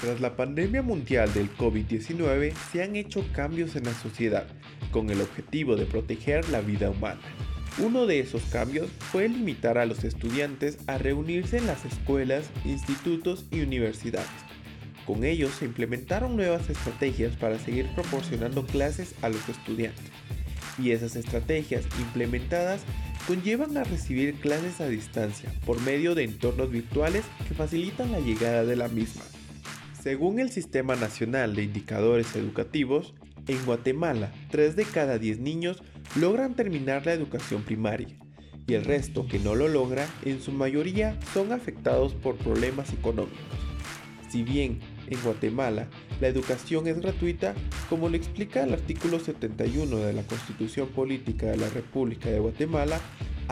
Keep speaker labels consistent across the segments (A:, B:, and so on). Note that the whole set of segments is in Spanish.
A: Tras la pandemia mundial del COVID-19 se han hecho cambios en la sociedad con el objetivo de proteger la vida humana. Uno de esos cambios fue limitar a los estudiantes a reunirse en las escuelas, institutos y universidades. Con ello se implementaron nuevas estrategias para seguir proporcionando clases a los estudiantes. Y esas estrategias implementadas conllevan a recibir clases a distancia por medio de entornos virtuales que facilitan la llegada de la misma. Según el Sistema Nacional de Indicadores Educativos, en Guatemala, 3 de cada 10 niños logran terminar la educación primaria y el resto que no lo logra, en su mayoría son afectados por problemas económicos. Si bien en Guatemala la educación es gratuita, como lo explica el artículo 71 de la Constitución Política de la República de Guatemala,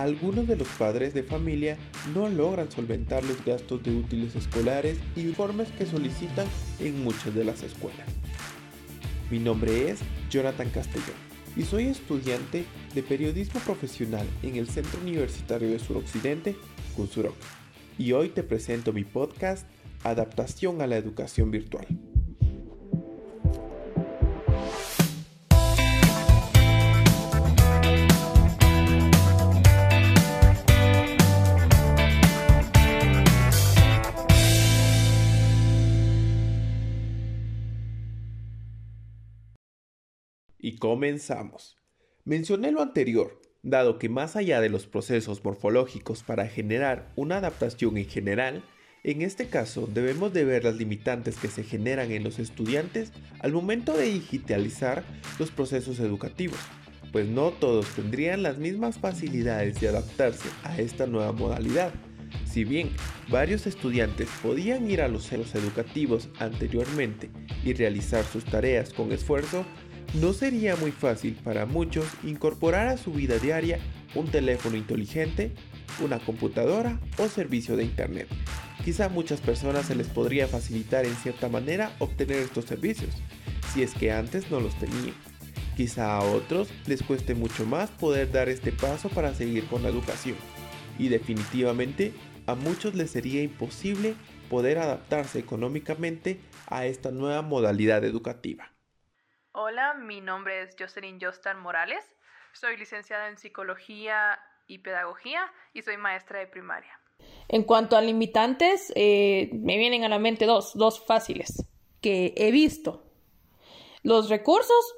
A: algunos de los padres de familia no logran solventar los gastos de útiles escolares y uniformes que solicitan en muchas de las escuelas. Mi nombre es Jonathan Castellón y soy estudiante de periodismo profesional en el Centro Universitario de Suroccidente, CUNSUROC, y hoy te presento mi podcast Adaptación a la Educación Virtual. Y comenzamos. Mencioné lo anterior, dado que más allá de los procesos morfológicos para generar una adaptación en general, en este caso debemos de ver las limitantes que se generan en los estudiantes al momento de digitalizar los procesos educativos, pues no todos tendrían las mismas facilidades de adaptarse a esta nueva modalidad. Si bien varios estudiantes podían ir a los centros educativos anteriormente y realizar sus tareas con esfuerzo, no sería muy fácil para muchos incorporar a su vida diaria un teléfono inteligente, una computadora o servicio de Internet. Quizá a muchas personas se les podría facilitar en cierta manera obtener estos servicios, si es que antes no los tenían. Quizá a otros les cueste mucho más poder dar este paso para seguir con la educación. Y definitivamente a muchos les sería imposible poder adaptarse económicamente a esta nueva modalidad educativa.
B: Hola, mi nombre es Jocelyn Jostar Morales. Soy licenciada en Psicología y Pedagogía y soy maestra de primaria.
C: En cuanto a limitantes, eh, me vienen a la mente dos, dos fáciles que he visto. Los recursos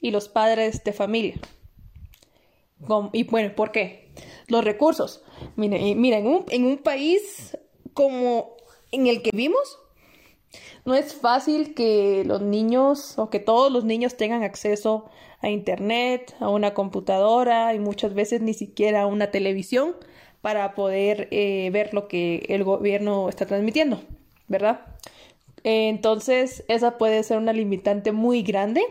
C: y los padres de familia. Y bueno, ¿por qué? Los recursos. Miren, mira, un, en un país como en el que vivimos, no es fácil que los niños o que todos los niños tengan acceso a Internet, a una computadora y muchas veces ni siquiera a una televisión para poder eh, ver lo que el gobierno está transmitiendo, ¿verdad? Entonces, esa puede ser una limitante muy grande.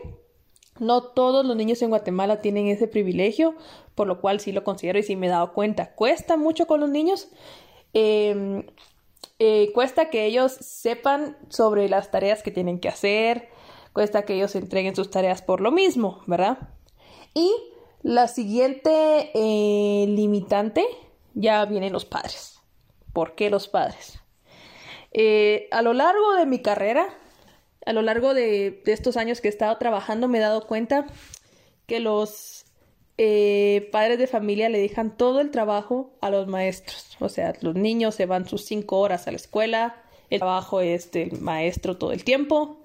C: No todos los niños en Guatemala tienen ese privilegio, por lo cual sí lo considero y sí me he dado cuenta. Cuesta mucho con los niños. Em, eh, cuesta que ellos sepan sobre las tareas que tienen que hacer, cuesta que ellos entreguen sus tareas por lo mismo, ¿verdad? Y la siguiente eh, limitante ya vienen los padres. ¿Por qué los padres? Eh, a lo largo de mi carrera, a lo largo de, de, estos años que he estado trabajando, me he dado cuenta que los eh, padres de familia le dejan todo el trabajo a los maestros. O sea, los niños se van sus cinco horas a la escuela, el trabajo es del maestro todo el tiempo.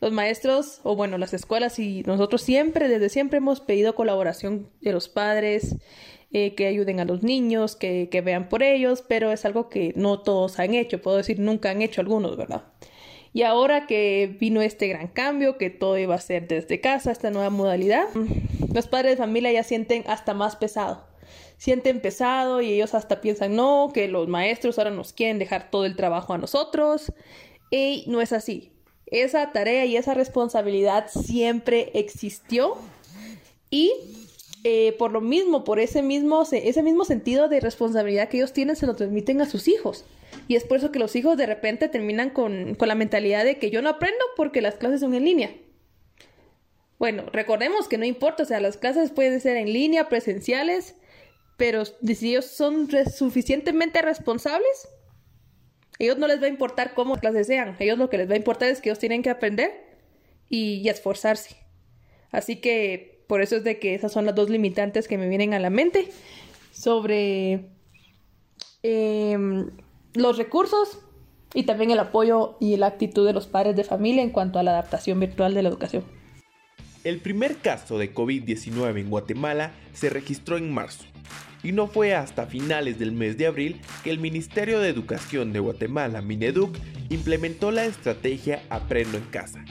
C: Los maestros, o bueno, las escuelas y nosotros siempre, desde siempre hemos pedido colaboración de los padres, eh, que ayuden a los niños, que, que vean por ellos, pero es algo que no todos han hecho, puedo decir, nunca han hecho algunos, ¿verdad? Y ahora que vino este gran cambio, que todo iba a ser desde casa, esta nueva modalidad, los padres de familia ya sienten hasta más pesado. Sienten pesado y ellos hasta piensan, no, que los maestros ahora nos quieren dejar todo el trabajo a nosotros. Y no es así. Esa tarea y esa responsabilidad siempre existió y eh, por lo mismo, por ese mismo, ese mismo sentido de responsabilidad que ellos tienen, se lo transmiten a sus hijos. Y es por eso que los hijos de repente terminan con, con la mentalidad de que yo no aprendo porque las clases son en línea. Bueno, recordemos que no importa, o sea, las clases pueden ser en línea, presenciales, pero si ellos son suficientemente responsables, ellos no les va a importar cómo las clases sean, ellos lo que les va a importar es que ellos tienen que aprender y, esforzarse. Así que por eso es de que esas son las dos limitantes que me vienen a la mente sobre em, los recursos y también el apoyo y la actitud de los padres de familia en cuanto a la adaptación virtual de la educación.
A: El primer caso de COVID-19 en Guatemala se registró en marzo y no fue hasta finales del mes de abril que el Ministerio de Educación de Guatemala, Mineduc, implementó la estrategia Aprendo en Casa,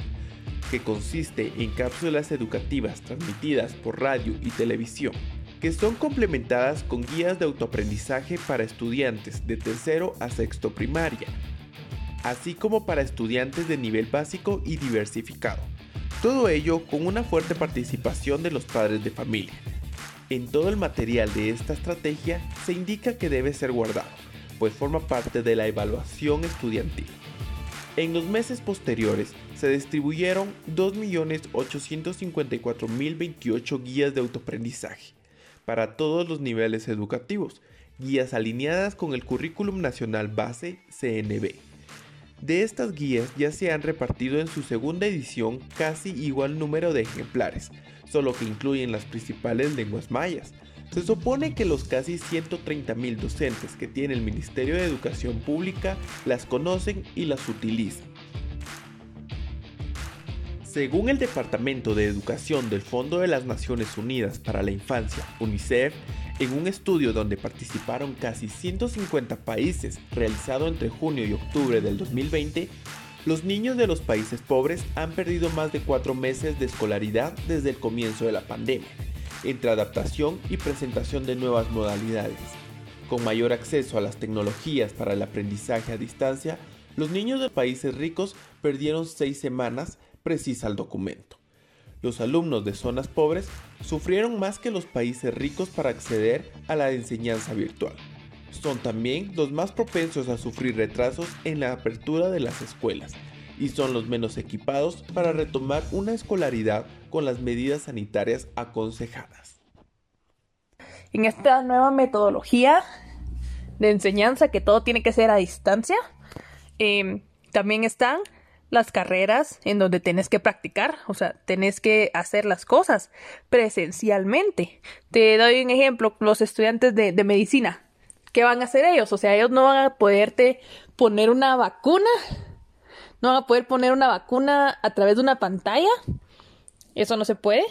A: que consiste en cápsulas educativas transmitidas por radio y televisión, que son complementadas con guías de autoaprendizaje para estudiantes de tercero a sexto primaria, así como para estudiantes de nivel básico y diversificado. Todo ello con una fuerte participación de los padres de familia. En todo el material de esta estrategia se indica que debe ser guardado, pues forma parte de la evaluación estudiantil. En los meses posteriores se distribuyeron 2.854.028 guías de autoaprendizaje para todos los niveles educativos, guías alineadas con el Currículum Nacional Base CNB. De estas guías ya se han repartido en su segunda edición casi igual número de ejemplares, solo que incluyen las principales lenguas mayas. Se supone que los casi 130.000 docentes que tiene el Ministerio de Educación Pública las conocen y las utilizan. Según el Departamento de Educación del Fondo de las Naciones Unidas para la Infancia, UNICEF, en un estudio donde participaron casi 150 países realizado entre junio y octubre del 2020, los niños de los países pobres han perdido más de cuatro meses de escolaridad desde el comienzo de la pandemia, entre adaptación y presentación de nuevas modalidades. Con mayor acceso a las tecnologías para el aprendizaje a distancia, los niños de países ricos perdieron seis semanas, precisa el documento. Los alumnos de zonas pobres sufrieron más que los países ricos para acceder a la enseñanza virtual son también los más propensos a sufrir retrasos en la apertura de las escuelas y son los menos equipados para retomar una escolaridad con las medidas sanitarias aconsejadas.
C: En esta nueva metodología de enseñanza que todo tiene que ser a distancia, em, también están las carreras en donde tenés que practicar, o sea, tenés que hacer las cosas presencialmente. Te doy un ejemplo, los estudiantes de medicina ¿qué van a hacer ellos? O sea, ellos no van a poderte poner una vacuna, no van a poder poner una vacuna a través de una pantalla. Eso no se puede.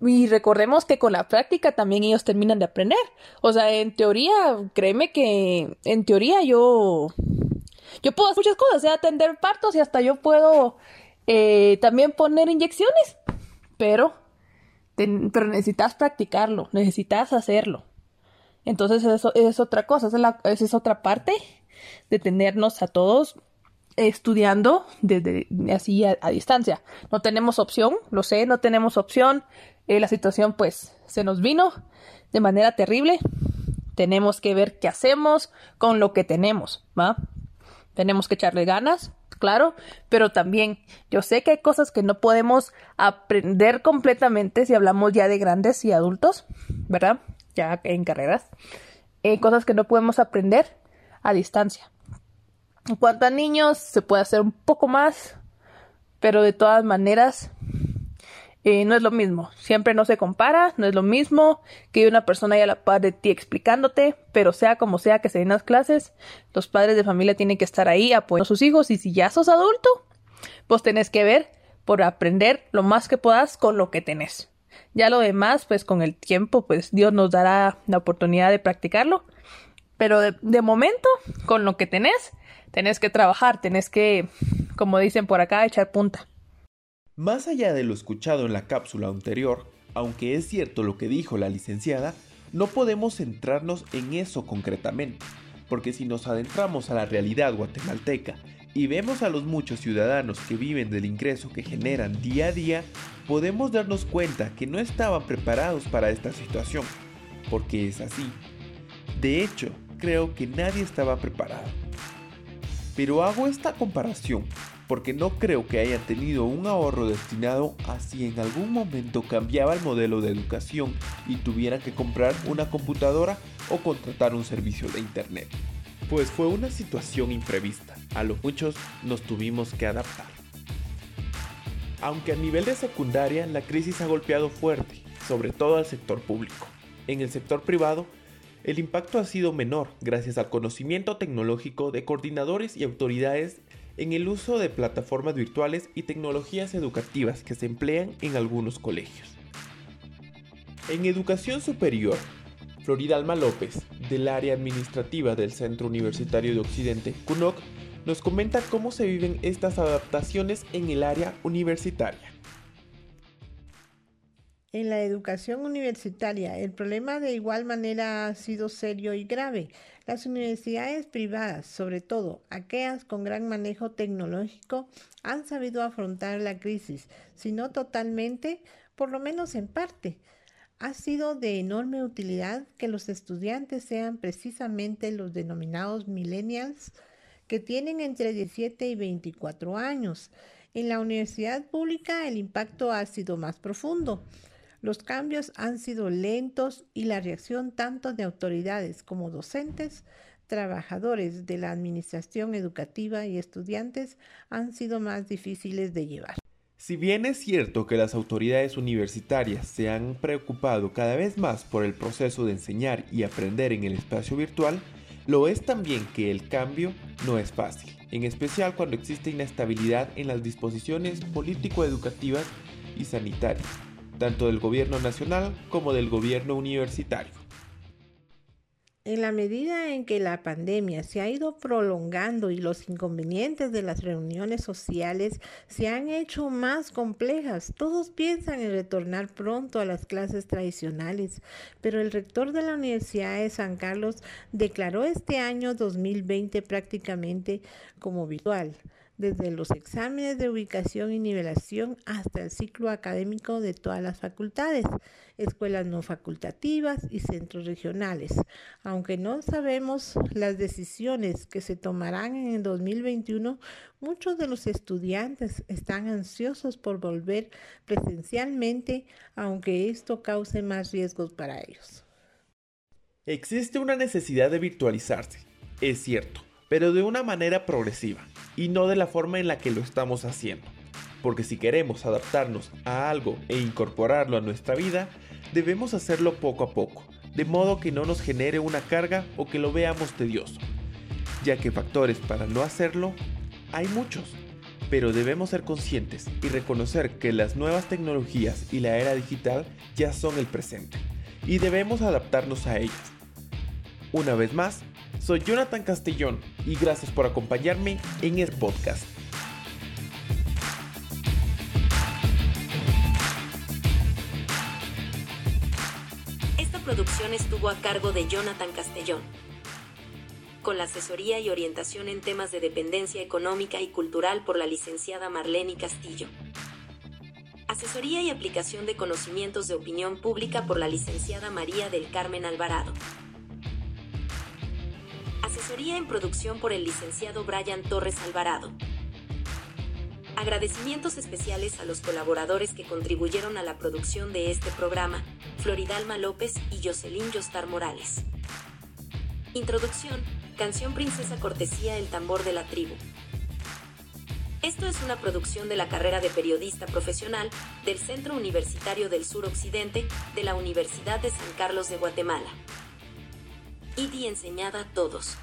C: Y recordemos que con la práctica también ellos terminan de aprender. O sea, en teoría, créeme que en teoría yo yo puedo hacer muchas cosas, sea atender partos y hasta yo puedo eh, también poner inyecciones. Pero, pero necesitas practicarlo, necesitas hacerlo. Entonces eso es otra cosa, esa es, otra parte de tenernos a todos estudiando desde así a, distancia. No tenemos opción, lo sé, no tenemos opción. Eh, la situación pues se nos vino de manera terrible. Tenemos que ver qué hacemos con lo que tenemos, ¿va? Tenemos que echarle ganas, claro, pero también yo sé que hay cosas que no podemos aprender completamente si hablamos ya de grandes y adultos, ¿verdad? ya en carreras, eh, cosas que no podemos aprender a distancia. En cuanto a niños, se puede hacer un poco más, pero de todas maneras eh, no es lo mismo. Siempre no se compara, no es lo mismo que una persona haya a la par de ti explicándote, pero sea como sea que se den las clases, los padres de familia tienen que estar ahí apoyando a sus hijos y si ya sos adulto, pues tenés que ver por aprender lo más que puedas con lo que tenés. Ya lo demás, pues con el tiempo, pues Dios nos dará la oportunidad de practicarlo. Pero de, momento, con lo que tenés, tenés que trabajar, tenés que, como dicen por acá, echar punta.
A: Más allá de lo escuchado en la cápsula anterior, aunque es cierto lo que dijo la licenciada, no podemos centrarnos en eso concretamente, porque si nos adentramos a la realidad guatemalteca y vemos a los muchos ciudadanos que viven del ingreso que generan día a día, podemos darnos cuenta que no estaban preparados para esta situación, porque es así. De hecho, creo que nadie estaba preparado. Pero hago esta comparación porque no creo que hayan tenido un ahorro destinado a si en algún momento cambiaba el modelo de educación y tuvieran que comprar una computadora o contratar un servicio de internet. pues fue una situación imprevista, a lo muchos nos tuvimos que adaptar. Aunque a nivel de secundaria la crisis ha golpeado fuerte, sobre todo al sector público. En el sector privado, el impacto ha sido menor gracias al conocimiento tecnológico de coordinadores y autoridades en el uso de plataformas virtuales y tecnologías educativas que se emplean en algunos colegios. En educación superior, Florida Alma López, del área administrativa del Centro Universitario de Occidente, CUNOC, nos comenta cómo se viven estas adaptaciones en el área universitaria.
D: En la educación universitaria, el problema de igual manera ha sido serio y grave. Las universidades privadas, sobre todo aquellas con gran manejo tecnológico, han sabido afrontar la crisis, si no totalmente, por lo menos en parte. Ha sido de enorme utilidad que los estudiantes sean precisamente los denominados millennials, que tienen entre 17 y 24 años. En la universidad pública el impacto ha sido más profundo. Los cambios han sido lentos y la reacción tanto de autoridades como docentes, trabajadores de la administración educativa y estudiantes han sido más difíciles de llevar.
A: Si bien es cierto que las autoridades universitarias se han preocupado cada vez más por el proceso de enseñar y aprender en el espacio virtual, lo es también que el cambio no es fácil, en especial cuando existe inestabilidad en las disposiciones político-educativas y sanitarias, tanto del gobierno nacional como del gobierno universitario.
D: En la medida en que la pandemia se ha ido prolongando y los inconvenientes de las reuniones sociales se han hecho más complejas, todos piensan en retornar pronto a las clases tradicionales, pero el rector de la Universidad de San Carlos declaró este año 2020 prácticamente como virtual desde los exámenes de ubicación y nivelación hasta el ciclo académico de todas las facultades, escuelas no facultativas y centros regionales. Aunque no sabemos las decisiones que se tomarán en el 2021, muchos de los estudiantes están ansiosos por volver presencialmente, aunque esto cause más riesgos para ellos.
A: Existe una necesidad de virtualizarse, es cierto pero de una manera progresiva y no de la forma en la que lo estamos haciendo. Porque si queremos adaptarnos a algo e incorporarlo a nuestra vida, debemos hacerlo poco a poco, de modo que no nos genere una carga o que lo veamos tedioso, ya que factores para no hacerlo hay muchos, pero debemos ser conscientes y reconocer que las nuevas tecnologías y la era digital ya son el presente, y debemos adaptarnos a ellas. Una vez más, soy Jonathan Castellón y gracias por acompañarme en el podcast.
E: Esta producción estuvo a cargo de Jonathan Castellón, con la asesoría y orientación en temas de dependencia económica y cultural por la licenciada Marlene Castillo. Asesoría y aplicación de conocimientos de opinión pública por la licenciada María del Carmen Alvarado. Asesoría en producción por el licenciado Brian Torres Alvarado. Agradecimientos especiales a los colaboradores que contribuyeron a la producción de este programa, Floridalma López y Jocelyn Yostar Morales. Introducción, canción Princesa Cortesía El Tambor de la Tribu. Esto es una producción de la carrera de periodista profesional del Centro Universitario del Sur Occidente de la Universidad de San Carlos de Guatemala. Y enseñada a todos.